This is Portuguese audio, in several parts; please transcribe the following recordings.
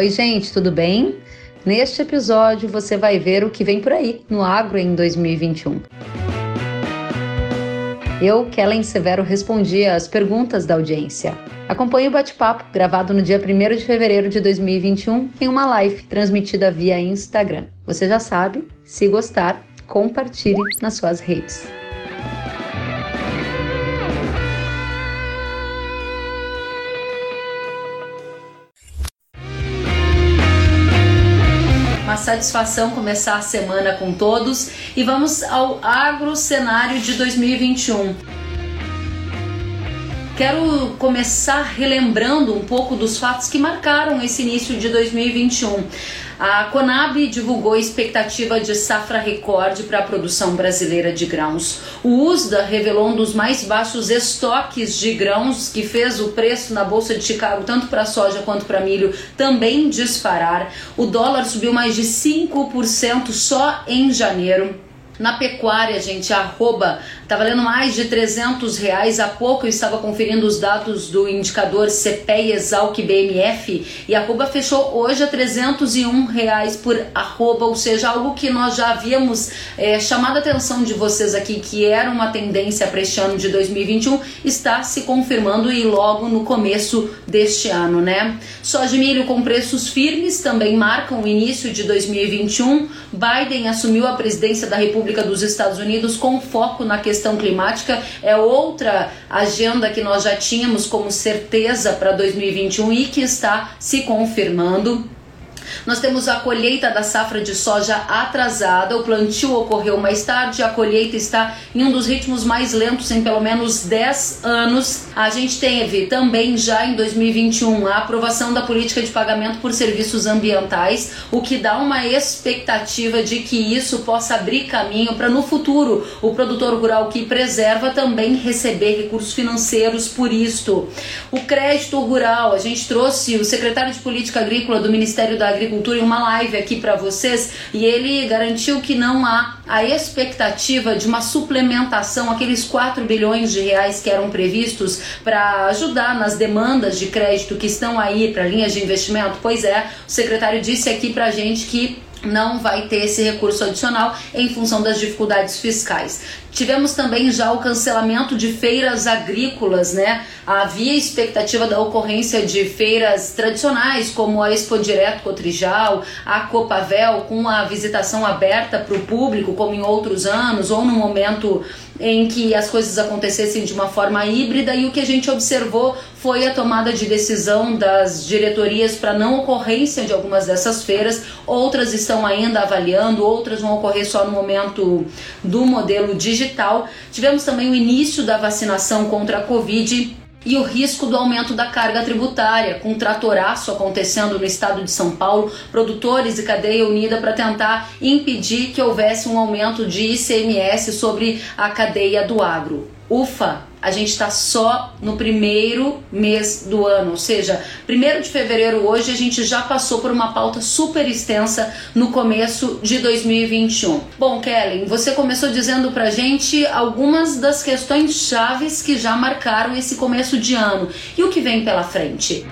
Oi, gente, tudo bem? Neste episódio você vai ver o que vem por aí no agro em 2021. Eu, Kellen Severo, respondi às perguntas da audiência. Acompanhe o bate-papo gravado no dia 1 de fevereiro de 2021 em uma live transmitida via Instagram. Você já sabe, se gostar, compartilhe nas suas redes. Satisfação começar a semana com todos e vamos ao agro cenário de 2021. Quero começar relembrando um pouco dos fatos que marcaram esse início de 2021. A Conab divulgou expectativa de safra recorde para a produção brasileira de grãos. O USDA revelou um dos mais baixos estoques de grãos, que fez o preço na Bolsa de Chicago, tanto para soja quanto para milho, também disparar. O dólar subiu mais de 5% só em janeiro. Na pecuária, gente, arroba tá valendo mais de 300 reais. Há pouco eu estava conferindo os dados do indicador CPE Exalc BMF e a arroba fechou hoje a 301 reais por arroba, ou seja, algo que nós já havíamos é, chamado a atenção de vocês aqui, que era uma tendência para este ano de 2021, está se confirmando e logo no começo deste ano, né? Soja e milho com preços firmes também marcam o início de 2021. Biden assumiu a presidência da República dos Estados Unidos com foco na questão climática. É outra agenda que nós já tínhamos como certeza para 2021 e que está se confirmando. Nós temos a colheita da safra de soja atrasada, o plantio ocorreu mais tarde, a colheita está em um dos ritmos mais lentos em pelo menos 10 anos. A gente teve também já em 2021 a aprovação da política de pagamento por serviços ambientais, o que dá uma expectativa de que isso possa abrir caminho para no futuro o produtor rural que preserva também receber recursos financeiros por isto. O crédito rural, a gente trouxe o secretário de Política Agrícola do Ministério da Agricultura Agricultura em uma live aqui para vocês e ele garantiu que não há a expectativa de uma suplementação, aqueles 4 bilhões de reais que eram previstos para ajudar nas demandas de crédito que estão aí para linhas de investimento. Pois é, o secretário disse aqui para gente que não vai ter esse recurso adicional em função das dificuldades fiscais. Tivemos também já o cancelamento de feiras agrícolas, né? Havia expectativa da ocorrência de feiras tradicionais, como a Expo Direto Cotrijal, a Copavel, com a visitação aberta para o público, como em outros anos, ou no momento em que as coisas acontecessem de uma forma híbrida e o que a gente observou foi a tomada de decisão das diretorias para não ocorrência de algumas dessas feiras, outras estão ainda avaliando, outras vão ocorrer só no momento do modelo digital. Tivemos também o início da vacinação contra a Covid e o risco do aumento da carga tributária, com um tratoraço acontecendo no estado de São Paulo, produtores e cadeia unida para tentar impedir que houvesse um aumento de ICMS sobre a cadeia do agro. Ufa, a gente está só no primeiro mês do ano, ou seja, primeiro de fevereiro hoje a gente já passou por uma pauta super extensa no começo de 2021. Bom, Kellen, você começou dizendo pra gente algumas das questões chaves que já marcaram esse começo de ano e o que vem pela frente.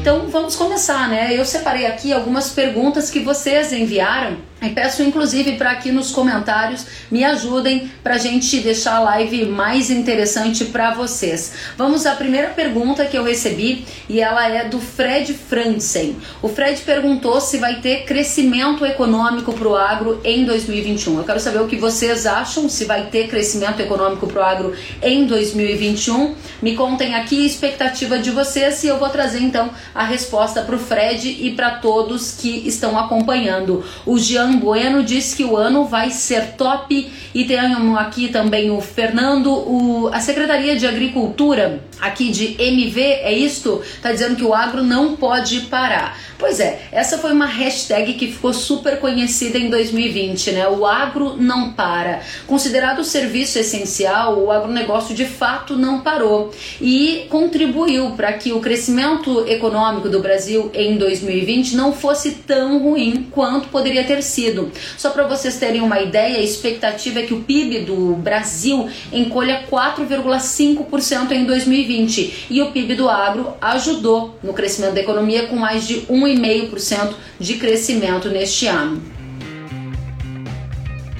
Então vamos começar, né? Eu separei aqui algumas perguntas que vocês enviaram e peço inclusive para aqui nos comentários me ajudem para a gente deixar a live mais interessante para vocês. Vamos à primeira pergunta que eu recebi e ela é do Fred Franzen. O Fred perguntou se vai ter crescimento econômico para o agro em 2021. Eu quero saber o que vocês acham, se vai ter crescimento econômico para o agro em 2021. Me contem aqui a expectativa de vocês e eu vou trazer então a resposta para o Fred e para todos que estão acompanhando. O Jean Bueno disse que o ano vai ser top e temos aqui também o Fernando, o, a Secretaria de Agricultura aqui de MV, é isto? Tá dizendo que o agro não pode parar. Pois é, essa foi uma hashtag que ficou super conhecida em 2020, né? O agro não para. Considerado serviço essencial, o agronegócio de fato não parou e contribuiu para que o crescimento econômico do Brasil em 2020 não fosse tão ruim quanto poderia ter sido aquecido. Só para vocês terem uma ideia, a expectativa é que o PIB do Brasil encolha 4,5% em 2020 e o PIB do agro ajudou no crescimento da economia com mais de 1,5% de crescimento neste ano.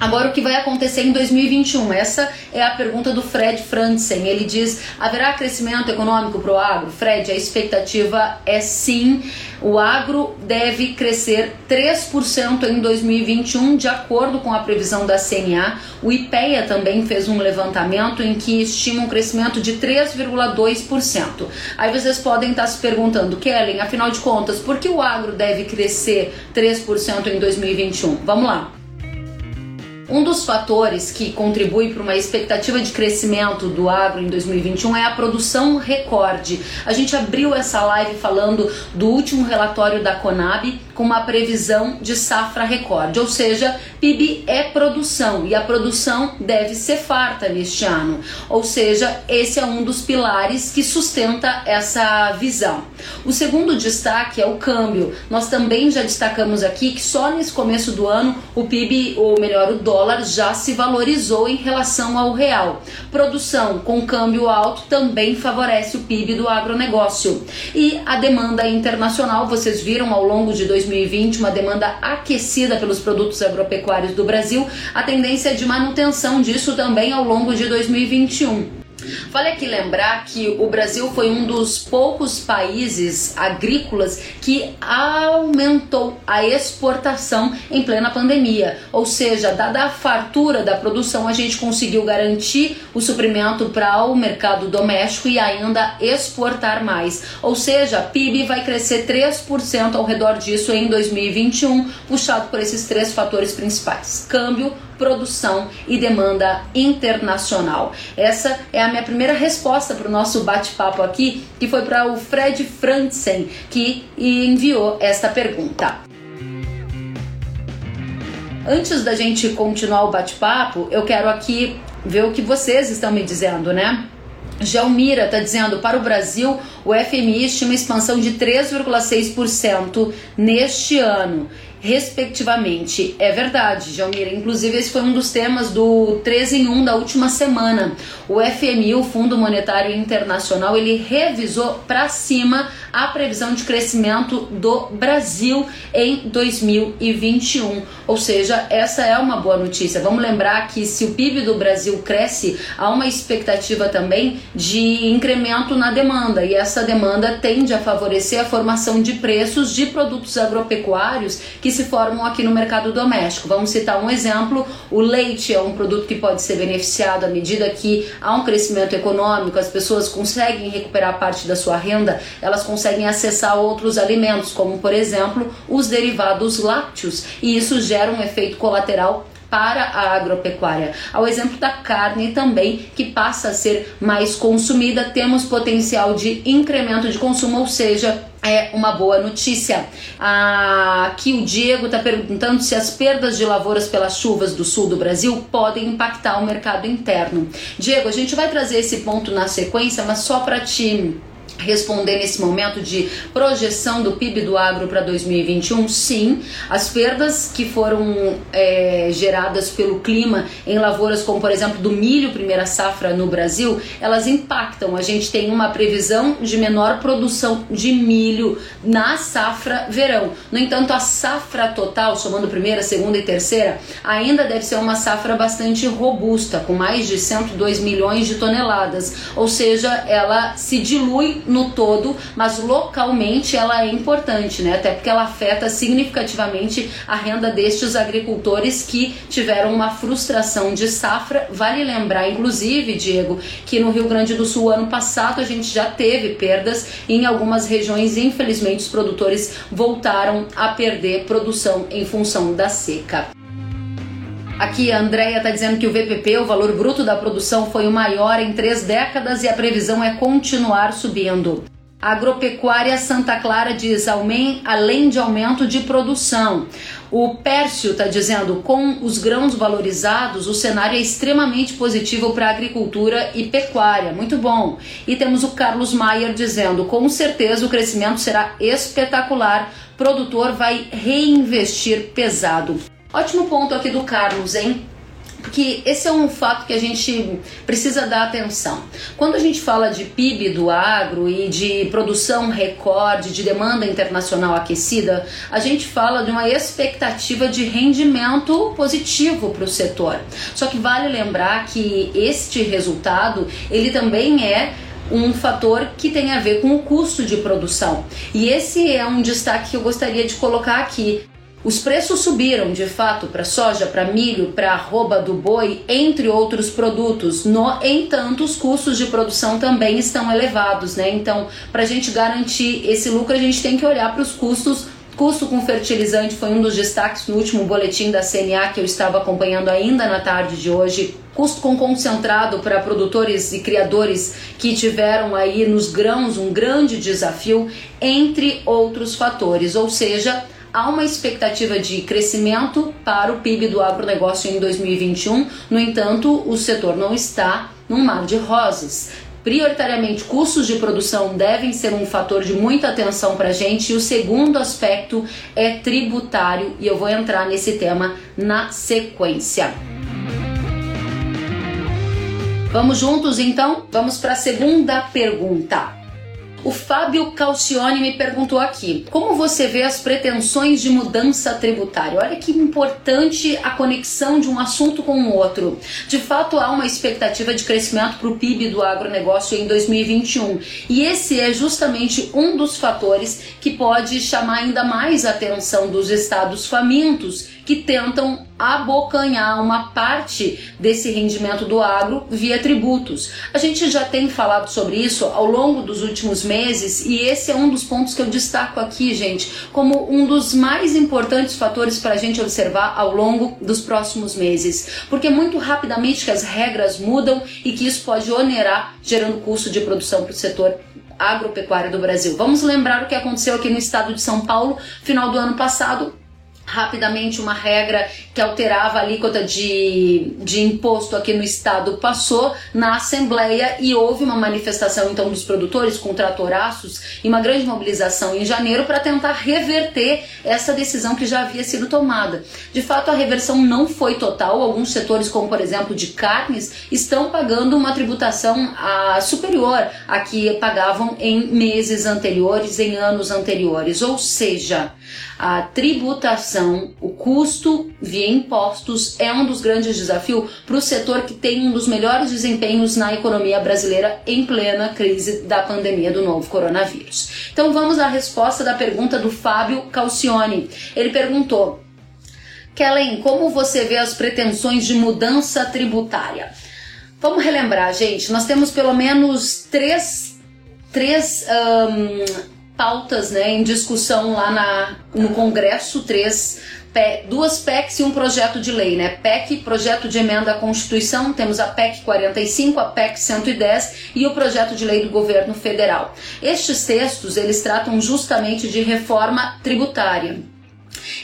Agora, o que vai acontecer em 2021? Essa é a pergunta do Fred Franzen. Ele diz: haverá crescimento econômico para o agro? Fred, a expectativa é sim. O agro deve crescer 3% em 2021, de acordo com a previsão da CNA. O IPEA também fez um levantamento em que estima um crescimento de 3,2%. Aí vocês podem estar se perguntando, Kellen, afinal de contas, por que o agro deve crescer 3% em 2021? Vamos lá. Um dos fatores que contribui para uma expectativa de crescimento do agro em 2021 é a produção recorde. A gente abriu essa live falando do último relatório da Conab com uma previsão de safra recorde, ou seja, PIB é produção e a produção deve ser farta neste ano. Ou seja, esse é um dos pilares que sustenta essa visão. O segundo destaque é o câmbio. Nós também já destacamos aqui que só nesse começo do ano o PIB, ou melhor, o dólar já se valorizou em relação ao real. Produção com câmbio alto também favorece o PIB do agronegócio. E a demanda internacional, vocês viram ao longo de 2020 uma demanda aquecida pelos produtos agropecuários do Brasil, a tendência é de manutenção disso também ao longo de 2021. Vale aqui lembrar que o Brasil foi um dos poucos países agrícolas que aumentou a exportação em plena pandemia. Ou seja, dada a fartura da produção, a gente conseguiu garantir o suprimento para o mercado doméstico e ainda exportar mais. Ou seja, PIB vai crescer 3% ao redor disso em 2021, puxado por esses três fatores principais: câmbio, produção e demanda internacional. Essa é a minha primeira resposta para o nosso bate-papo aqui, que foi para o Fred Franzen, que enviou esta pergunta. Antes da gente continuar o bate-papo, eu quero aqui ver o que vocês estão me dizendo, né? Jalmira está dizendo para o Brasil o FMI estima expansão de 3,6% neste ano respectivamente. É verdade, Jalmira. Inclusive, esse foi um dos temas do 3 em 1 da última semana. O FMI, o Fundo Monetário Internacional, ele revisou para cima a previsão de crescimento do Brasil em 2021. Ou seja, essa é uma boa notícia. Vamos lembrar que se o PIB do Brasil cresce, há uma expectativa também de incremento na demanda e essa demanda tende a favorecer a formação de preços de produtos agropecuários que que se formam aqui no mercado doméstico. Vamos citar um exemplo: o leite é um produto que pode ser beneficiado à medida que há um crescimento econômico, as pessoas conseguem recuperar parte da sua renda, elas conseguem acessar outros alimentos, como por exemplo os derivados lácteos, e isso gera um efeito colateral para a agropecuária. Ao exemplo da carne também, que passa a ser mais consumida, temos potencial de incremento de consumo, ou seja, é uma boa notícia. Aqui o Diego está perguntando se as perdas de lavouras pelas chuvas do sul do Brasil podem impactar o mercado interno. Diego, a gente vai trazer esse ponto na sequência, mas só para te responder nesse momento de projeção do PIB do agro para 2021, sim, as perdas que foram é, geradas pelo clima em lavouras como por exemplo do milho primeira safra no Brasil, elas impactam. A gente tem uma previsão de menor produção de milho na safra verão. No entanto, a safra total, somando primeira, segunda e terceira, ainda deve ser uma safra bastante robusta, com mais de 102 milhões de toneladas, ou seja, ela se dilui no todo, mas localmente ela é importante, né? Até porque ela afeta significativamente a renda destes agricultores que tiveram uma frustração de safra. Vale lembrar, inclusive, Diego, que no Rio Grande do Sul ano passado a gente já teve perdas em algumas regiões, infelizmente os produtores voltaram a perder produção em função da seca. Aqui a Andrea está dizendo que o VPP, o valor bruto da produção, foi o maior em três décadas e a previsão é continuar subindo. A agropecuária Santa Clara diz além de aumento de produção. O Pércio está dizendo com os grãos valorizados, o cenário é extremamente positivo para a agricultura e pecuária. Muito bom. E temos o Carlos Maier dizendo com certeza o crescimento será espetacular. Produtor vai reinvestir pesado. Ótimo ponto aqui do Carlos, hein? porque esse é um fato que a gente precisa dar atenção. Quando a gente fala de PIB do agro e de produção recorde, de demanda internacional aquecida, a gente fala de uma expectativa de rendimento positivo para o setor. Só que vale lembrar que este resultado ele também é um fator que tem a ver com o custo de produção. E esse é um destaque que eu gostaria de colocar aqui. Os preços subiram de fato para soja, para milho, para arroba do boi, entre outros produtos. No entanto, os custos de produção também estão elevados, né? Então, para a gente garantir esse lucro, a gente tem que olhar para os custos Custo com fertilizante foi um dos destaques no último boletim da CNA que eu estava acompanhando ainda na tarde de hoje. Custo com concentrado para produtores e criadores que tiveram aí nos grãos um grande desafio, entre outros fatores. Ou seja, há uma expectativa de crescimento para o PIB do agronegócio em 2021, no entanto, o setor não está num mar de rosas. Prioritariamente, custos de produção devem ser um fator de muita atenção para a gente. E o segundo aspecto é tributário, e eu vou entrar nesse tema na sequência. Vamos juntos então? Vamos para a segunda pergunta. O Fábio Calcione me perguntou aqui: como você vê as pretensões de mudança tributária? Olha que importante a conexão de um assunto com o outro. De fato, há uma expectativa de crescimento para o PIB do agronegócio em 2021 e esse é justamente um dos fatores que pode chamar ainda mais a atenção dos estados famintos que tentam abocanhar uma parte desse rendimento do agro via tributos. A gente já tem falado sobre isso ao longo dos últimos meses e esse é um dos pontos que eu destaco aqui, gente, como um dos mais importantes fatores para a gente observar ao longo dos próximos meses, porque muito rapidamente que as regras mudam e que isso pode onerar, gerando custo de produção para o setor agropecuário do Brasil. Vamos lembrar o que aconteceu aqui no estado de São Paulo, final do ano passado, rapidamente uma regra que alterava a alíquota de, de imposto aqui no estado passou na Assembleia e houve uma manifestação então dos produtores com tratoraços e uma grande mobilização em janeiro para tentar reverter essa decisão que já havia sido tomada. De fato, a reversão não foi total. Alguns setores, como por exemplo de carnes, estão pagando uma tributação a, ah, superior à que pagavam em meses anteriores, em anos anteriores. Ou seja, a tributação, o custo via impostos é um dos grandes desafios para o setor que tem um dos melhores desempenhos na economia brasileira em plena crise da pandemia do novo coronavírus. Então vamos à resposta da pergunta do Fábio Calcione. Ele perguntou: Kellen, como você vê as pretensões de mudança tributária? Vamos relembrar, gente. Nós temos pelo menos três, três um, pautas né, em discussão lá na, no Congresso, três, duas PECs e um projeto de lei, né? PEC, projeto de emenda à Constituição, temos a PEC 45, a PEC 110 e o projeto de lei do governo federal. Estes textos, eles tratam justamente de reforma tributária.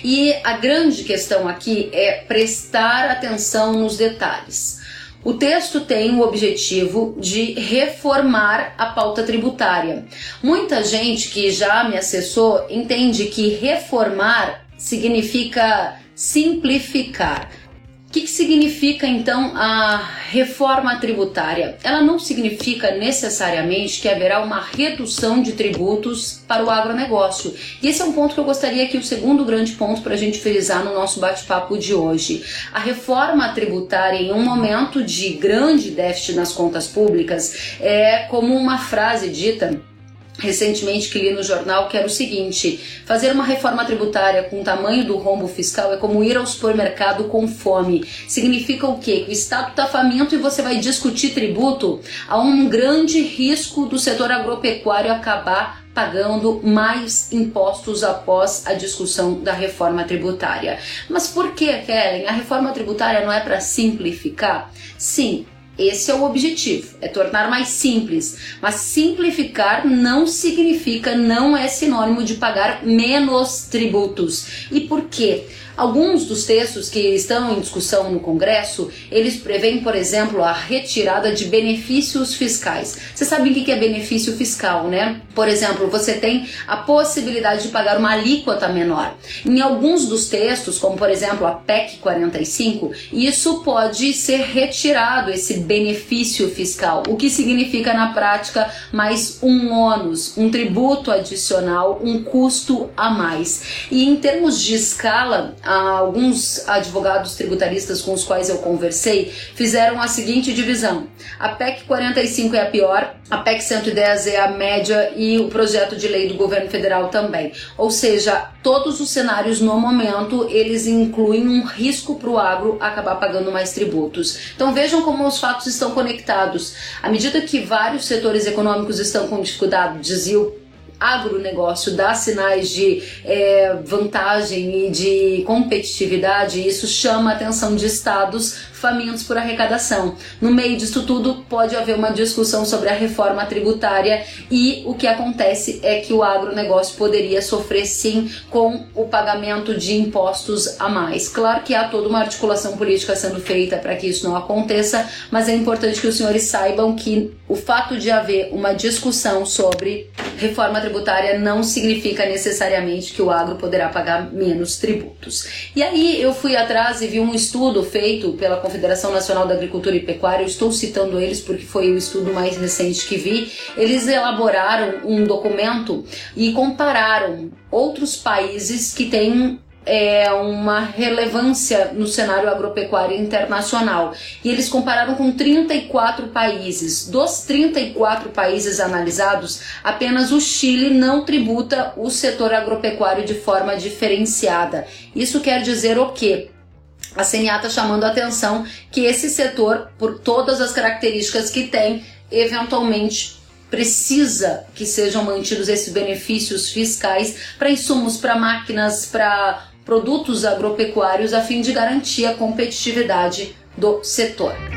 E a grande questão aqui é prestar atenção nos detalhes. O texto tem o objetivo de reformar a pauta tributária. Muita gente que já me acessou entende que reformar significa simplificar que, que significa então a reforma tributária? Ela não significa necessariamente que haverá uma redução de tributos para o agronegócio. E esse é um ponto que eu gostaria que o segundo grande ponto para a gente frisar no nosso bate-papo de hoje. A reforma tributária, em um momento de grande déficit nas contas públicas, é como uma frase dita recentemente que li no jornal que era o seguinte: fazer uma reforma tributária com o tamanho do rombo fiscal é como ir ao supermercado com fome. Significa o quê? Que o Estado está faminto e você vai discutir tributo. Há um grande risco do setor agropecuário acabar pagando mais impostos após a discussão da reforma tributária. Mas por que, Kellen? A reforma tributária não é para simplificar? Sim, esse é o objetivo, é tornar mais simples. Mas simplificar não significa, não é sinônimo de pagar menos tributos. E por quê? Alguns dos textos que estão em discussão no Congresso, eles prevêem, por exemplo, a retirada de benefícios fiscais. Você sabe o que é benefício fiscal, né? Por exemplo, você tem a possibilidade de pagar uma alíquota menor. Em alguns dos textos, como por exemplo a PEC 45, isso pode ser retirado, esse benefício fiscal, o que significa na prática mais um ônus, um tributo adicional, um custo a mais. E em termos de escala, alguns advogados tributaristas com os quais eu conversei fizeram a seguinte divisão: a PEC 45 é a pior, a PEC 110 é a média e o projeto de lei do governo federal também. Ou seja, todos os cenários no momento eles incluem um risco para o agro acabar pagando mais tributos. Então vejam como os fatos estão conectados. À medida que vários setores econômicos estão com dificuldade, dizia o agronegócio dá sinais de é, vantagem e de competitividade, isso chama a atenção de estados por arrecadação. No meio disso tudo, pode haver uma discussão sobre a reforma tributária e o que acontece é que o agronegócio poderia sofrer sim com o pagamento de impostos a mais. Claro que há toda uma articulação política sendo feita para que isso não aconteça, mas é importante que os senhores saibam que o fato de haver uma discussão sobre reforma tributária não significa necessariamente que o agro poderá pagar menos tributos. E aí eu fui atrás e vi um estudo feito pela Confederação Nacional da Agricultura e Pecuária, eu estou citando eles porque foi o estudo mais recente que vi. Eles elaboraram um documento e compararam outros países que têm é, uma relevância no cenário agropecuário internacional. E eles compararam com 34 países. Dos 34 países analisados, apenas o Chile não tributa o setor agropecuário de forma diferenciada. Isso quer dizer o quê? A CNA está chamando a atenção que esse setor, por todas as características que tem, eventualmente precisa que sejam mantidos esses benefícios fiscais para insumos, para máquinas, para produtos agropecuários, a fim de garantir a competitividade do setor.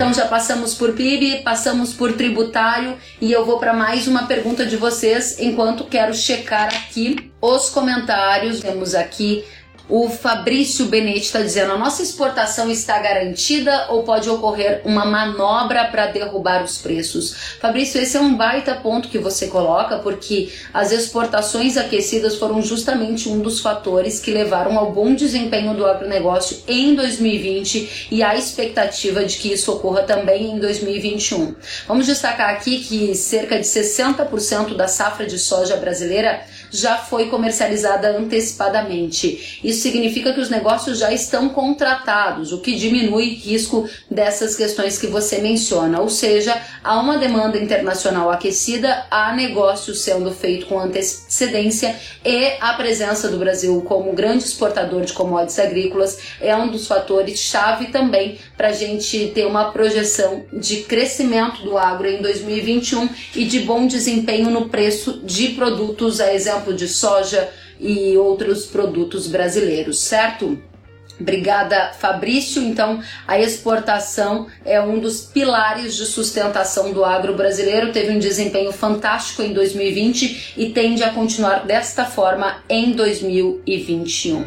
Então já passamos por PIB, passamos por tributário e eu vou para mais uma pergunta de vocês enquanto quero checar aqui os comentários. Temos aqui o Fabrício Benetti está dizendo: a nossa exportação está garantida ou pode ocorrer uma manobra para derrubar os preços? Fabrício, esse é um baita ponto que você coloca, porque as exportações aquecidas foram justamente um dos fatores que levaram ao bom desempenho do agronegócio em 2020 e a expectativa de que isso ocorra também em 2021. Vamos destacar aqui que cerca de 60% da safra de soja brasileira já foi comercializada antecipadamente. Isso significa que os negócios já estão contratados, o que diminui risco dessas questões que você menciona. Ou seja, há uma demanda internacional aquecida, há negócios sendo feito com antecedência e a presença do Brasil como grande exportador de commodities agrícolas é um dos fatores chave também para a gente ter uma projeção de crescimento do agro em 2021 e de bom desempenho no preço de produtos, a exemplo de soja e outros produtos brasileiros, certo? Obrigada, Fabrício. Então, a exportação é um dos pilares de sustentação do agro brasileiro. Teve um desempenho fantástico em 2020 e tende a continuar desta forma em 2021.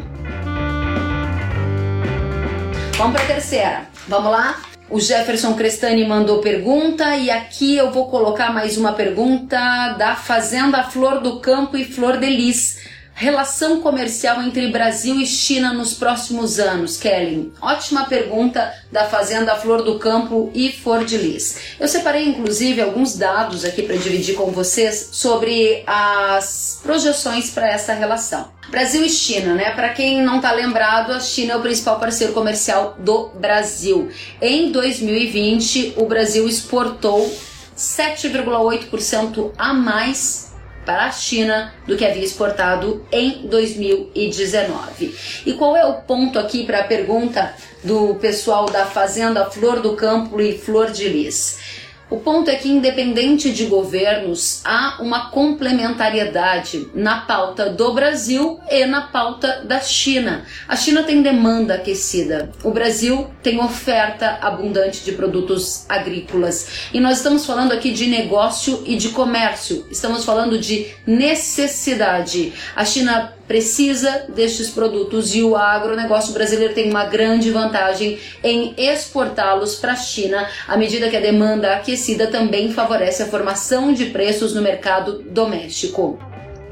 Vamos para a terceira. Vamos lá? O Jefferson Crestani mandou pergunta e aqui eu vou colocar mais uma pergunta da Fazenda Flor do Campo e Flor de Lis. Relação comercial entre Brasil e China nos próximos anos, Kelly? Ótima pergunta da Fazenda Flor do Campo e Flor de Lis. Eu separei inclusive alguns dados aqui para dividir com vocês sobre as projeções para essa relação. Brasil e China, né? Para quem não está lembrado, a China é o principal parceiro comercial do Brasil. Em 2020, o Brasil exportou 7,8% a mais para a China do que havia exportado em 2019. E qual é o ponto aqui para a pergunta do pessoal da Fazenda Flor do Campo e Flor de Lis? O ponto é que, independente de governos, há uma complementariedade na pauta do Brasil e na pauta da China. A China tem demanda aquecida, o Brasil tem oferta abundante de produtos agrícolas. E nós estamos falando aqui de negócio e de comércio, estamos falando de necessidade. A China precisa destes produtos e o agronegócio brasileiro tem uma grande vantagem em exportá-los para a China, à medida que a demanda aquecida também favorece a formação de preços no mercado doméstico.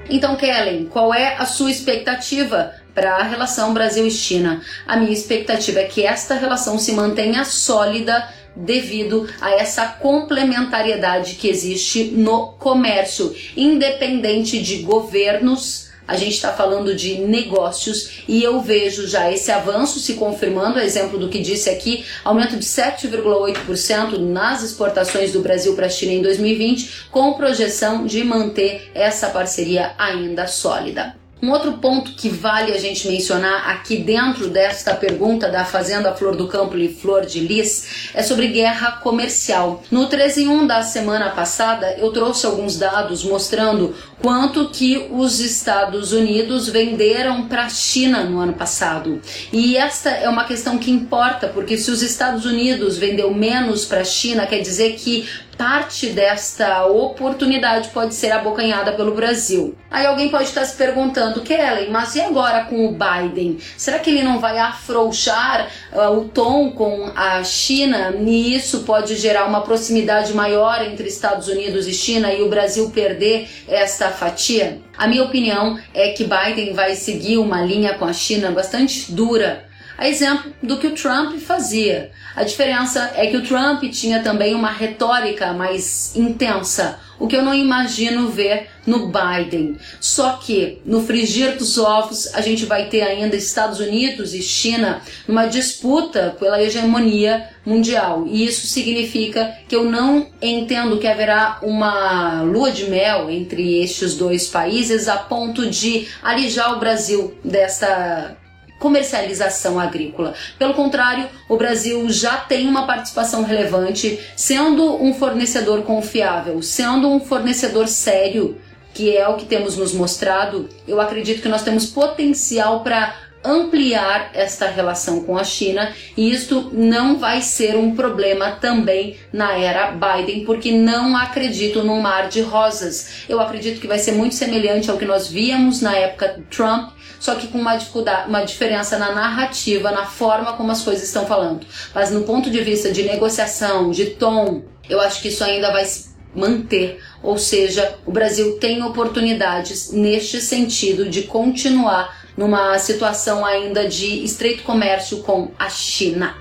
Então, Kellen, qual é a sua expectativa para a relação Brasil e China? A minha expectativa é que esta relação se mantenha sólida devido a essa complementariedade que existe no comércio, independente de governos a gente está falando de negócios e eu vejo já esse avanço se confirmando, exemplo do que disse aqui, aumento de 7,8% nas exportações do Brasil para a China em 2020, com projeção de manter essa parceria ainda sólida. Um outro ponto que vale a gente mencionar aqui dentro desta pergunta da Fazenda Flor do Campo e Flor de Lis é sobre guerra comercial. No 13 em 1 da semana passada, eu trouxe alguns dados mostrando quanto que os Estados Unidos venderam para a China no ano passado. E esta é uma questão que importa, porque se os Estados Unidos vendeu menos para a China, quer dizer que parte desta oportunidade pode ser abocanhada pelo Brasil. Aí alguém pode estar se perguntando, Kelly, mas e agora com o Biden? Será que ele não vai afrouxar uh, o tom com a China e isso pode gerar uma proximidade maior entre Estados Unidos e China e o Brasil perder essa fatia? A minha opinião é que Biden vai seguir uma linha com a China bastante dura a exemplo do que o Trump fazia. A diferença é que o Trump tinha também uma retórica mais intensa, o que eu não imagino ver no Biden. Só que no frigir dos ovos a gente vai ter ainda Estados Unidos e China numa disputa pela hegemonia mundial. E isso significa que eu não entendo que haverá uma lua de mel entre estes dois países a ponto de alijar o Brasil dessa comercialização agrícola. Pelo contrário, o Brasil já tem uma participação relevante, sendo um fornecedor confiável, sendo um fornecedor sério, que é o que temos nos mostrado. Eu acredito que nós temos potencial para ampliar esta relação com a China e isto não vai ser um problema também na era Biden, porque não acredito num mar de rosas. Eu acredito que vai ser muito semelhante ao que nós víamos na época Trump, só que com uma dificuldade, uma diferença na narrativa, na forma como as coisas estão falando. Mas no ponto de vista de negociação, de tom, eu acho que isso ainda vai manter, ou seja, o Brasil tem oportunidades neste sentido de continuar numa situação ainda de estreito comércio com a China.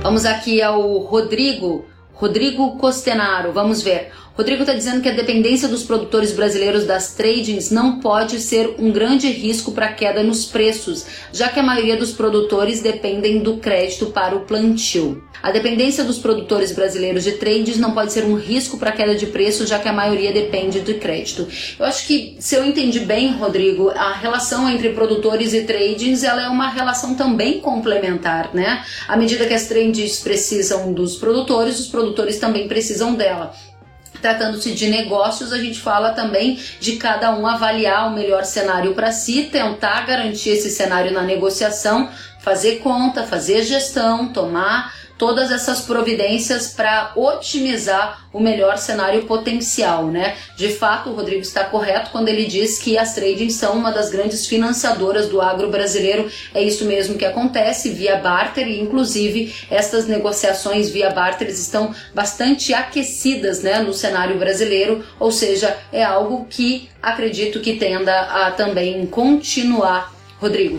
Vamos aqui ao Rodrigo, Rodrigo Costenaro, vamos ver. Rodrigo está dizendo que a dependência dos produtores brasileiros das tradings não pode ser um grande risco para queda nos preços, já que a maioria dos produtores dependem do crédito para o plantio. A dependência dos produtores brasileiros de trades não pode ser um risco para queda de preço, já que a maioria depende de crédito. Eu acho que, se eu entendi bem, Rodrigo, a relação entre produtores e tradings ela é uma relação também complementar, né? À medida que as trades precisam dos produtores, os produtores também precisam dela. Tratando-se de negócios, a gente fala também de cada um avaliar o melhor cenário para si, tentar garantir esse cenário na negociação, fazer conta, fazer gestão, tomar todas essas providências para otimizar o melhor cenário potencial, né? De fato, o Rodrigo está correto quando ele diz que as tradings são uma das grandes financiadoras do agro brasileiro. É isso mesmo que acontece via barter e, inclusive, estas negociações via barter estão bastante aquecidas, né, no cenário brasileiro. Ou seja, é algo que acredito que tenda a também continuar. Rodrigo.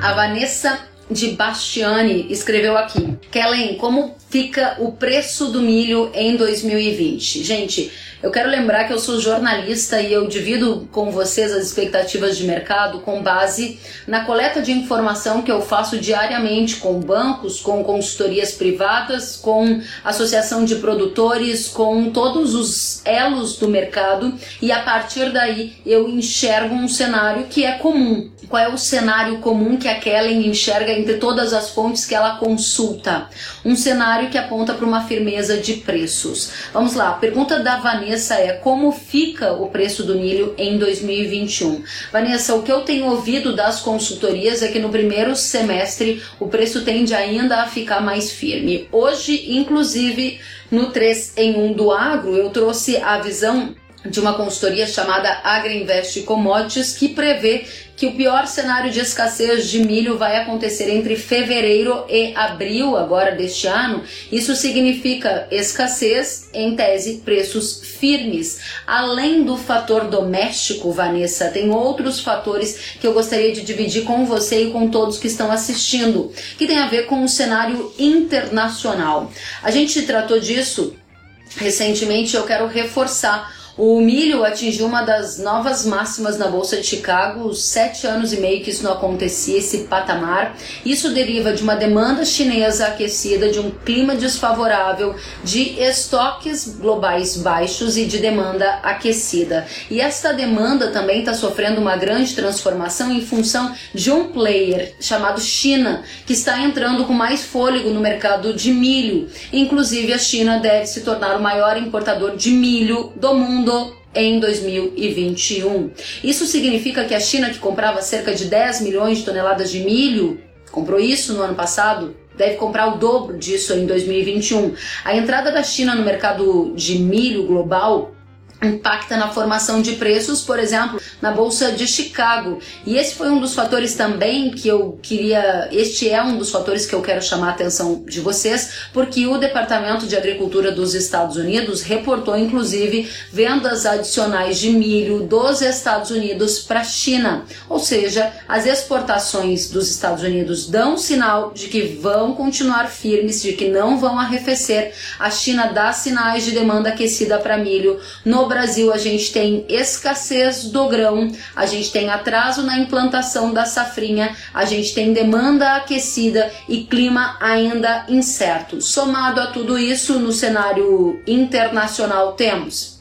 A Vanessa de Bastiani escreveu aqui. Kellen, como fica o preço do milho em 2020? Gente, eu quero lembrar que eu sou jornalista e eu divido com vocês as expectativas de mercado com base na coleta de informação que eu faço diariamente com bancos, com consultorias privadas, com associação de produtores, com todos os elos do mercado e a partir daí eu enxergo um cenário que é comum. Qual é o cenário comum que a Kellen enxerga entre todas as fontes que ela consulta? Um cenário que aponta para uma firmeza de preços. Vamos lá, pergunta da Vanessa Vanessa é como fica o preço do milho em 2021. Vanessa, o que eu tenho ouvido das consultorias é que no primeiro semestre o preço tende ainda a ficar mais firme. Hoje, inclusive, no 3 em 1 do agro, eu trouxe a visão de uma consultoria chamada Agriinvest Commodities, que prevê que o pior cenário de escassez de milho vai acontecer entre fevereiro e abril agora deste ano. Isso significa escassez, em tese, preços firmes. Além do fator doméstico, Vanessa, tem outros fatores que eu gostaria de dividir com você e com todos que estão assistindo, que tem a ver com o cenário internacional. A gente tratou disso recentemente, eu quero reforçar o milho atingiu uma das novas máximas na Bolsa de Chicago, sete anos e meio que isso não acontecia, esse patamar. Isso deriva de uma demanda chinesa aquecida, de um clima desfavorável, de estoques globais baixos e de demanda aquecida. E esta demanda também está sofrendo uma grande transformação em função de um player chamado China, que está entrando com mais fôlego no mercado de milho. Inclusive, a China deve se tornar o maior importador de milho do mundo mundo em 2021. Isso significa que a China, que comprava cerca de 10 milhões de toneladas de milho, comprou isso no ano passado, deve comprar o dobro disso em 2021. A entrada da China no mercado de milho global impacta na formação de preços, por exemplo, na bolsa de Chicago. E esse foi um dos fatores também que eu queria, este é um dos fatores que eu quero chamar a atenção de vocês, porque o Departamento de Agricultura dos Estados Unidos reportou inclusive vendas adicionais de milho dos Estados Unidos para a China. Ou seja, as exportações dos Estados Unidos dão sinal de que vão continuar firmes, de que não vão arrefecer. A China dá sinais de demanda aquecida para milho no Brasil a gente tem escassez do grão, a gente tem atraso na implantação da safrinha, a gente tem demanda aquecida e clima ainda incerto. Somado a tudo isso, no cenário internacional temos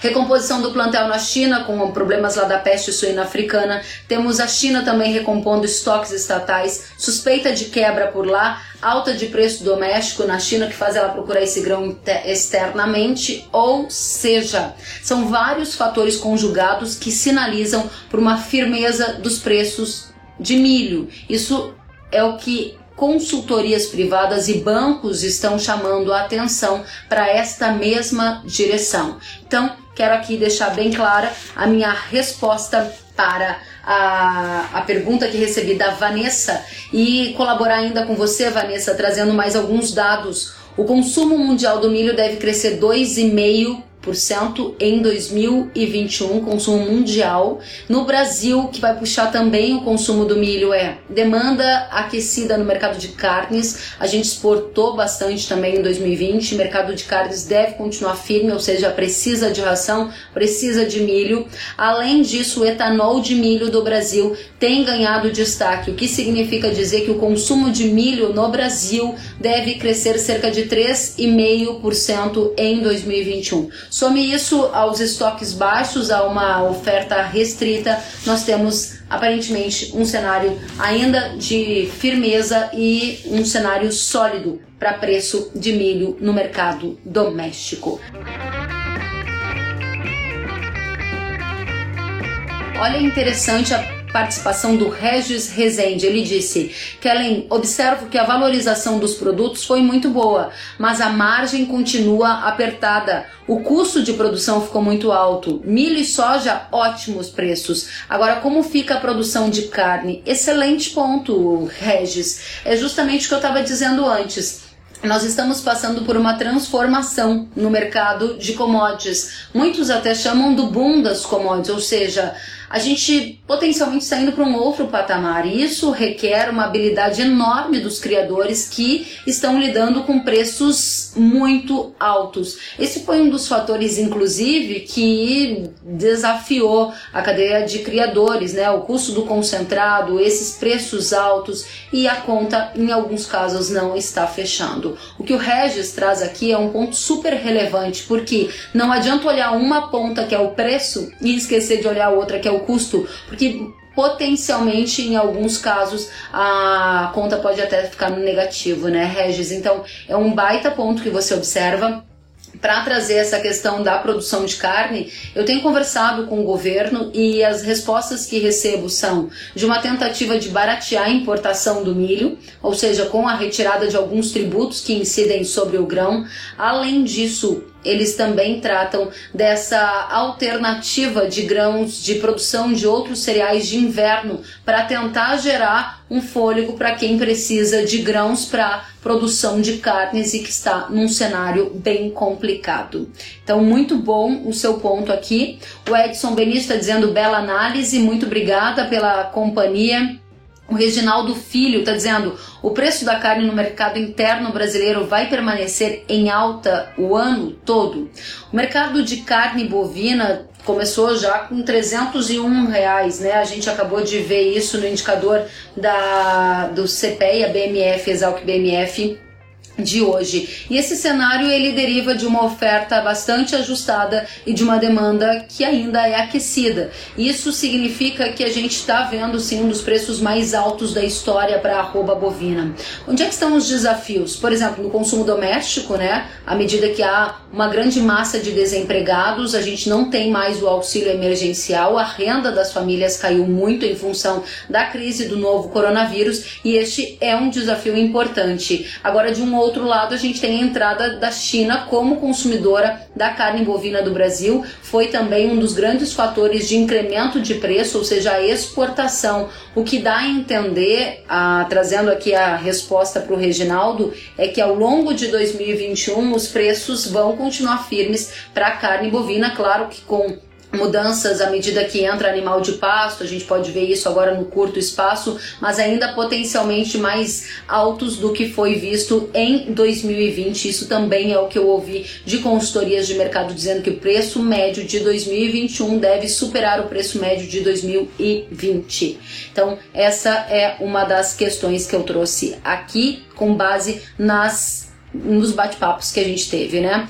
Recomposição do plantel na China, com problemas lá da peste suína africana. Temos a China também recompondo estoques estatais, suspeita de quebra por lá, alta de preço doméstico na China que faz ela procurar esse grão externamente, ou seja, são vários fatores conjugados que sinalizam por uma firmeza dos preços de milho. Isso é o que consultorias privadas e bancos estão chamando a atenção para esta mesma direção. Então, quero aqui deixar bem clara a minha resposta para a, a pergunta que recebi da Vanessa e colaborar ainda com você, Vanessa, trazendo mais alguns dados. O consumo mundial do milho deve crescer 2,5% em 2021, consumo mundial. No Brasil, que vai puxar também o consumo do milho é demanda aquecida no mercado de carnes. A gente exportou bastante também em 2020. O mercado de carnes deve continuar firme, ou seja, precisa de ração, precisa de milho. Além disso, o etanol de milho do Brasil tem ganhado destaque, o que significa dizer que o consumo de milho no Brasil deve crescer cerca de 3,5% em 2021. Some isso aos estoques baixos, a uma oferta restrita, nós temos aparentemente um cenário ainda de firmeza e um cenário sólido para preço de milho no mercado doméstico. Olha interessante a participação do Regis Rezende. Ele disse: Kellen, observo que a valorização dos produtos foi muito boa, mas a margem continua apertada. O custo de produção ficou muito alto. Milho e soja, ótimos preços. Agora, como fica a produção de carne? Excelente ponto, Regis. É justamente o que eu estava dizendo antes nós estamos passando por uma transformação no mercado de commodities. Muitos até chamam do boom das commodities, ou seja, a gente potencialmente está indo para um outro patamar. E isso requer uma habilidade enorme dos criadores que estão lidando com preços muito altos. Esse foi um dos fatores, inclusive, que desafiou a cadeia de criadores, né? O custo do concentrado, esses preços altos e a conta, em alguns casos, não está fechando. O que o Regis traz aqui é um ponto super relevante, porque não adianta olhar uma ponta que é o preço e esquecer de olhar a outra que é o custo, porque potencialmente em alguns casos a conta pode até ficar no negativo, né, Regis? Então é um baita ponto que você observa para trazer essa questão da produção de carne, eu tenho conversado com o governo e as respostas que recebo são de uma tentativa de baratear a importação do milho, ou seja, com a retirada de alguns tributos que incidem sobre o grão. Além disso, eles também tratam dessa alternativa de grãos de produção de outros cereais de inverno para tentar gerar um fôlego para quem precisa de grãos para produção de carnes e que está num cenário bem complicado. Então, muito bom o seu ponto aqui. O Edson Benito está dizendo bela análise, muito obrigada pela companhia. O Reginaldo Filho está dizendo: o preço da carne no mercado interno brasileiro vai permanecer em alta o ano todo. O mercado de carne bovina começou já com 301 reais, né? A gente acabou de ver isso no indicador da do CPEA BMF, Exalc BMF de hoje. E esse cenário ele deriva de uma oferta bastante ajustada e de uma demanda que ainda é aquecida. Isso significa que a gente está vendo sim um dos preços mais altos da história para a arroba bovina. Onde é que estão os desafios? Por exemplo, no consumo doméstico, né? À medida que há uma grande massa de desempregados, a gente não tem mais o auxílio emergencial, a renda das famílias caiu muito em função da crise do novo coronavírus e este é um desafio importante. Agora de um outro lado, a gente tem a entrada da China como consumidora da carne bovina do Brasil. Foi também um dos grandes fatores de incremento de preço, ou seja, a exportação. O que dá a entender, trazendo aqui a resposta para o Reginaldo, é que ao longo de 2021 os preços vão continuar firmes para a carne bovina, claro que com mudanças à medida que entra animal de pasto, a gente pode ver isso agora no curto espaço, mas ainda potencialmente mais altos do que foi visto em 2020. Isso também é o que eu ouvi de consultorias de mercado dizendo que o preço médio de 2021 deve superar o preço médio de 2020. Então, essa é uma das questões que eu trouxe aqui com base nas nos bate-papos que a gente teve, né?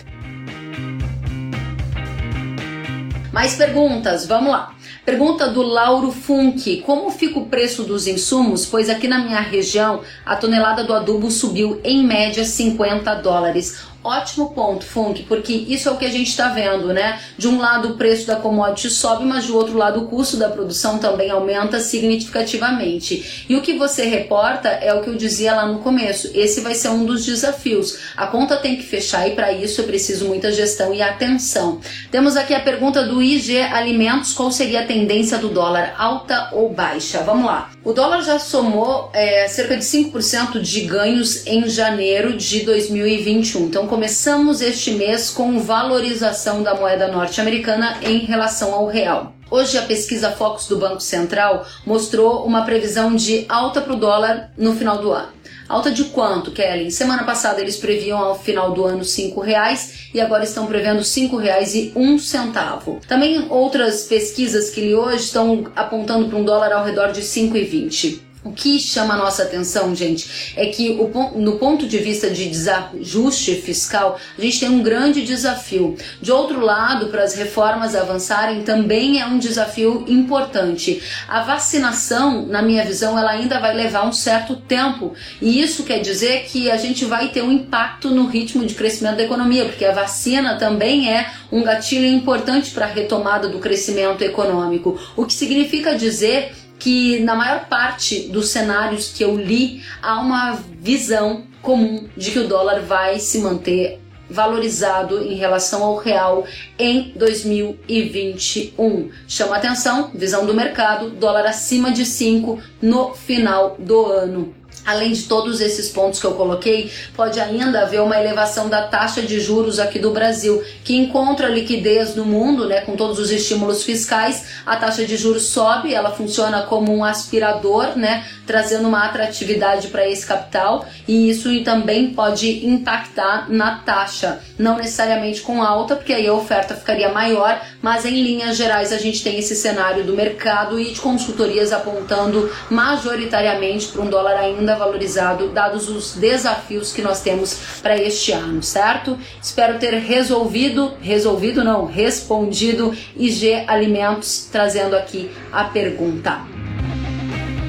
Mais perguntas, vamos lá. Pergunta do Lauro Funk: Como fica o preço dos insumos? Pois aqui na minha região a tonelada do adubo subiu em média 50 dólares. Ótimo ponto, Funk, porque isso é o que a gente está vendo, né? De um lado o preço da commodity sobe, mas de outro lado o custo da produção também aumenta significativamente. E o que você reporta é o que eu dizia lá no começo. Esse vai ser um dos desafios. A conta tem que fechar e para isso eu preciso muita gestão e atenção. Temos aqui a pergunta do IG Alimentos: qual seria a tendência do dólar, alta ou baixa? Vamos lá. O dólar já somou é, cerca de 5% de ganhos em janeiro de 2021. Então, começamos este mês com valorização da moeda norte-americana em relação ao real. Hoje a pesquisa Focus do Banco Central mostrou uma previsão de alta para o dólar no final do ano. Alta de quanto, Kelly? Semana passada eles previam ao final do ano R$ reais e agora estão prevendo R$ reais e um centavo. Também outras pesquisas que li hoje estão apontando para um dólar ao redor de 5,20. O que chama a nossa atenção, gente, é que o, no ponto de vista de desajuste fiscal, a gente tem um grande desafio. De outro lado, para as reformas avançarem, também é um desafio importante. A vacinação, na minha visão, ela ainda vai levar um certo tempo. E isso quer dizer que a gente vai ter um impacto no ritmo de crescimento da economia, porque a vacina também é um gatilho importante para a retomada do crescimento econômico. O que significa dizer que na maior parte dos cenários que eu li há uma visão comum de que o dólar vai se manter valorizado em relação ao real em 2021. Chama atenção, visão do mercado, dólar acima de 5 no final do ano. Além de todos esses pontos que eu coloquei, pode ainda haver uma elevação da taxa de juros aqui do Brasil, que encontra liquidez no mundo, né, com todos os estímulos fiscais, a taxa de juros sobe, ela funciona como um aspirador, né, trazendo uma atratividade para esse capital, e isso também pode impactar na taxa, não necessariamente com alta, porque aí a oferta ficaria maior, mas em linhas gerais a gente tem esse cenário do mercado e de consultorias apontando majoritariamente para um dólar ainda valorizado, dados os desafios que nós temos para este ano, certo? Espero ter resolvido, resolvido não, respondido IG Alimentos, trazendo aqui a pergunta.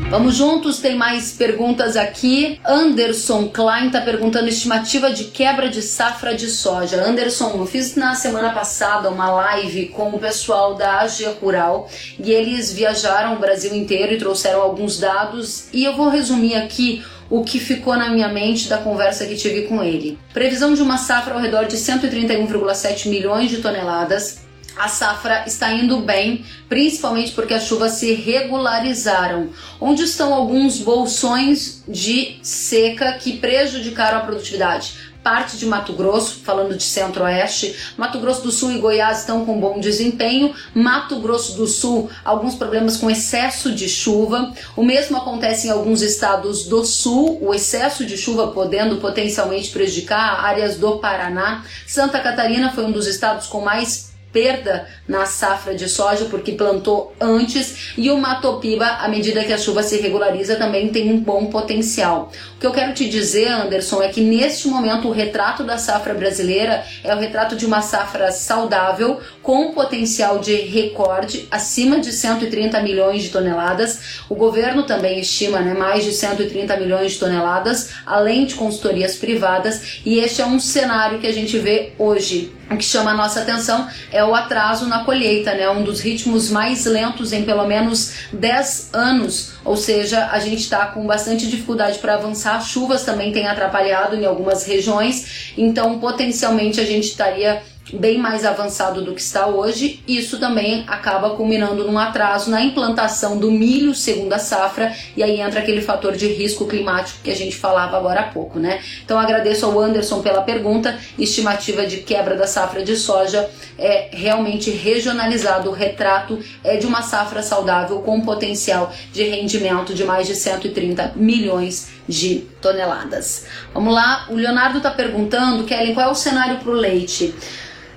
Vamos juntos, tem mais perguntas aqui. Anderson Klein está perguntando estimativa de quebra de safra de soja. Anderson, eu fiz na semana passada uma live com o pessoal da AG Rural e eles viajaram o Brasil inteiro e trouxeram alguns dados e eu vou resumir aqui o que ficou na minha mente da conversa que tive com ele. Previsão de uma safra ao redor de 131,7 milhões de toneladas. A safra está indo bem, principalmente porque as chuvas se regularizaram. Onde estão alguns bolsões de seca que prejudicaram a produtividade? parte de Mato Grosso, falando de centro-oeste. Mato Grosso do Sul e Goiás estão com bom desempenho. Mato Grosso do Sul, alguns problemas com excesso de chuva. O mesmo acontece em alguns estados do sul, o excesso de chuva podendo potencialmente prejudicar áreas do Paraná. Santa Catarina foi um dos estados com mais perda na safra de soja porque plantou antes e o Matopiba, à medida que a chuva se regulariza, também tem um bom potencial. O que eu quero te dizer, Anderson, é que neste momento o retrato da safra brasileira é o retrato de uma safra saudável com potencial de recorde acima de 130 milhões de toneladas. O governo também estima né, mais de 130 milhões de toneladas, além de consultorias privadas, e este é um cenário que a gente vê hoje. O que chama a nossa atenção é o atraso na colheita, né? Um dos ritmos mais lentos em pelo menos 10 anos, ou seja, a gente está com bastante dificuldade para avançar. Chuvas também têm atrapalhado em algumas regiões, então potencialmente a gente estaria bem mais avançado do que está hoje. Isso também acaba culminando num atraso na implantação do milho segunda safra e aí entra aquele fator de risco climático que a gente falava agora há pouco, né? Então agradeço ao Anderson pela pergunta. Estimativa de quebra da safra de soja é realmente regionalizado. O retrato é de uma safra saudável com potencial de rendimento de mais de 130 milhões de toneladas. Vamos lá, o Leonardo está perguntando, Kellen, qual é o cenário para o leite?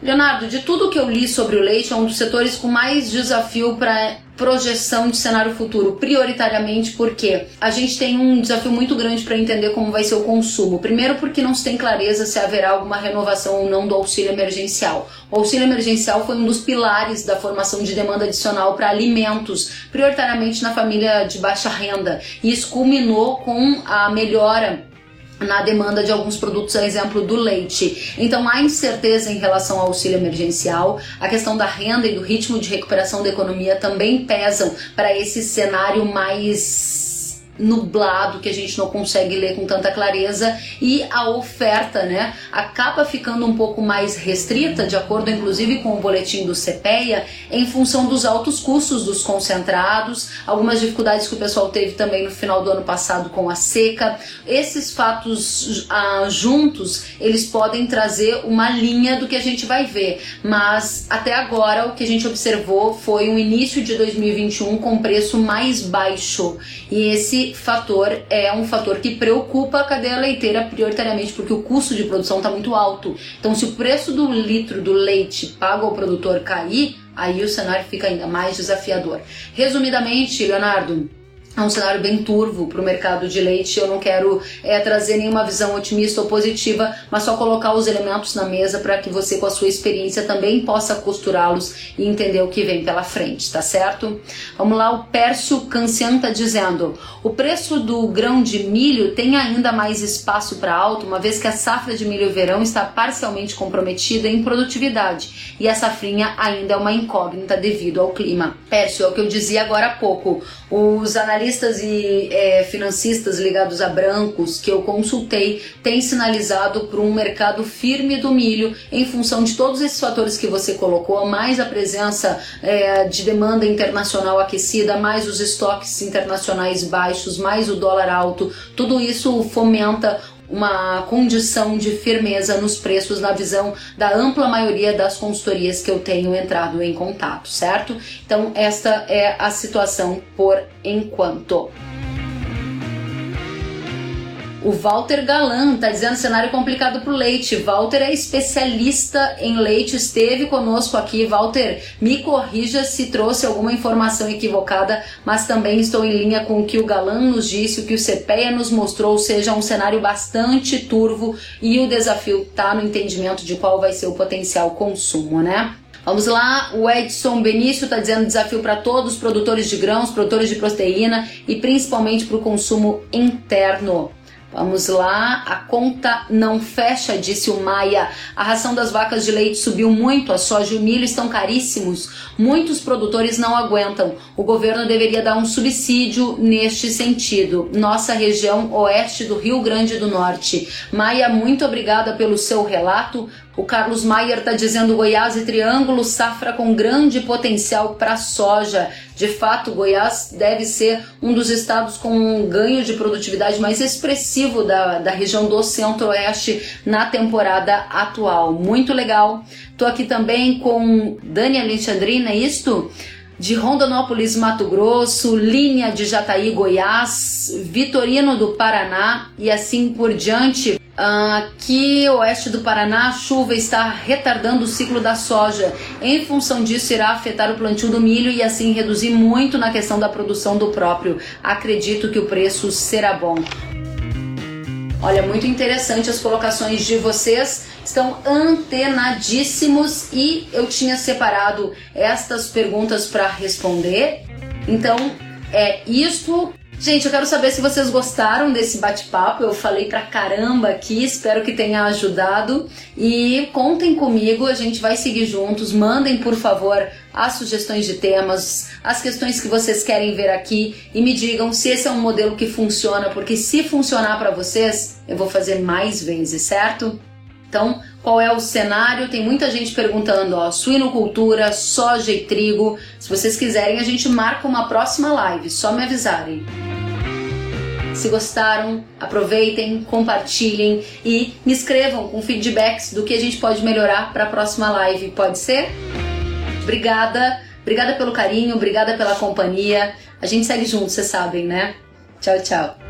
Leonardo, de tudo que eu li sobre o leite, é um dos setores com mais desafio para projeção de cenário futuro, prioritariamente porque a gente tem um desafio muito grande para entender como vai ser o consumo. Primeiro, porque não se tem clareza se haverá alguma renovação ou não do auxílio emergencial. O auxílio emergencial foi um dos pilares da formação de demanda adicional para alimentos, prioritariamente na família de baixa renda. E isso culminou com a melhora na demanda de alguns produtos, a exemplo do leite. Então há incerteza em relação ao auxílio emergencial, a questão da renda e do ritmo de recuperação da economia também pesam para esse cenário mais nublado que a gente não consegue ler com tanta clareza e a oferta, né, acaba ficando um pouco mais restrita, de acordo inclusive com o boletim do CPEA, em função dos altos custos dos concentrados, algumas dificuldades que o pessoal teve também no final do ano passado com a seca. Esses fatos ah, juntos, eles podem trazer uma linha do que a gente vai ver, mas até agora o que a gente observou foi um início de 2021 com preço mais baixo e esse fator é um fator que preocupa a cadeia leiteira prioritariamente porque o custo de produção está muito alto. Então, se o preço do litro do leite pago ao produtor cair, aí o cenário fica ainda mais desafiador. Resumidamente, Leonardo, é um cenário bem turvo para o mercado de leite. Eu não quero é, trazer nenhuma visão otimista ou positiva, mas só colocar os elementos na mesa para que você, com a sua experiência, também possa costurá-los e entender o que vem pela frente, tá certo? Vamos lá, o Pércio Cancian está dizendo: o preço do grão de milho tem ainda mais espaço para alto, uma vez que a safra de milho verão está parcialmente comprometida em produtividade e a safrinha ainda é uma incógnita devido ao clima. Pércio, é o que eu dizia agora há pouco. Os analistas e é, financistas ligados a brancos que eu consultei têm sinalizado para um mercado firme do milho em função de todos esses fatores que você colocou, mais a presença é, de demanda internacional aquecida, mais os estoques internacionais baixos, mais o dólar alto, tudo isso fomenta uma condição de firmeza nos preços na visão da ampla maioria das consultorias que eu tenho entrado em contato, certo? Então, esta é a situação por enquanto. O Walter Galan está dizendo cenário complicado para o leite. Walter é especialista em leite, esteve conosco aqui. Walter, me corrija se trouxe alguma informação equivocada, mas também estou em linha com o que o Galan nos disse, o que o CPEA nos mostrou, ou seja, um cenário bastante turvo e o desafio está no entendimento de qual vai ser o potencial consumo, né? Vamos lá, o Edson Benício está dizendo desafio para todos os produtores de grãos, produtores de proteína e principalmente para o consumo interno. Vamos lá, a conta não fecha, disse o Maia. A ração das vacas de leite subiu muito, a soja e o milho estão caríssimos. Muitos produtores não aguentam. O governo deveria dar um subsídio neste sentido. Nossa região oeste do Rio Grande do Norte. Maia, muito obrigada pelo seu relato. O Carlos Maier está dizendo Goiás e Triângulo, safra com grande potencial para soja. De fato, Goiás deve ser um dos estados com um ganho de produtividade mais expressivo da, da região do Centro-Oeste na temporada atual. Muito legal. Estou aqui também com Dani Alexandrina, é isto? de Rondonópolis, Mato Grosso, linha de Jataí, Goiás, Vitorino do Paraná e assim por diante. Aqui, oeste do Paraná, a chuva está retardando o ciclo da soja. Em função disso, irá afetar o plantio do milho e assim reduzir muito na questão da produção do próprio. Acredito que o preço será bom. Olha, muito interessante as colocações de vocês, estão antenadíssimos e eu tinha separado estas perguntas para responder. Então, é isto Gente, eu quero saber se vocês gostaram desse bate-papo. Eu falei pra caramba aqui, espero que tenha ajudado. E contem comigo, a gente vai seguir juntos. Mandem, por favor, as sugestões de temas, as questões que vocês querem ver aqui e me digam se esse é um modelo que funciona, porque se funcionar para vocês, eu vou fazer mais vezes, certo? Então, qual é o cenário? Tem muita gente perguntando, ó, suinocultura, soja e trigo. Se vocês quiserem, a gente marca uma próxima live, só me avisarem. Se gostaram, aproveitem, compartilhem e me escrevam com feedbacks do que a gente pode melhorar para a próxima live, pode ser? Obrigada, obrigada pelo carinho, obrigada pela companhia. A gente segue junto, vocês sabem, né? Tchau, tchau.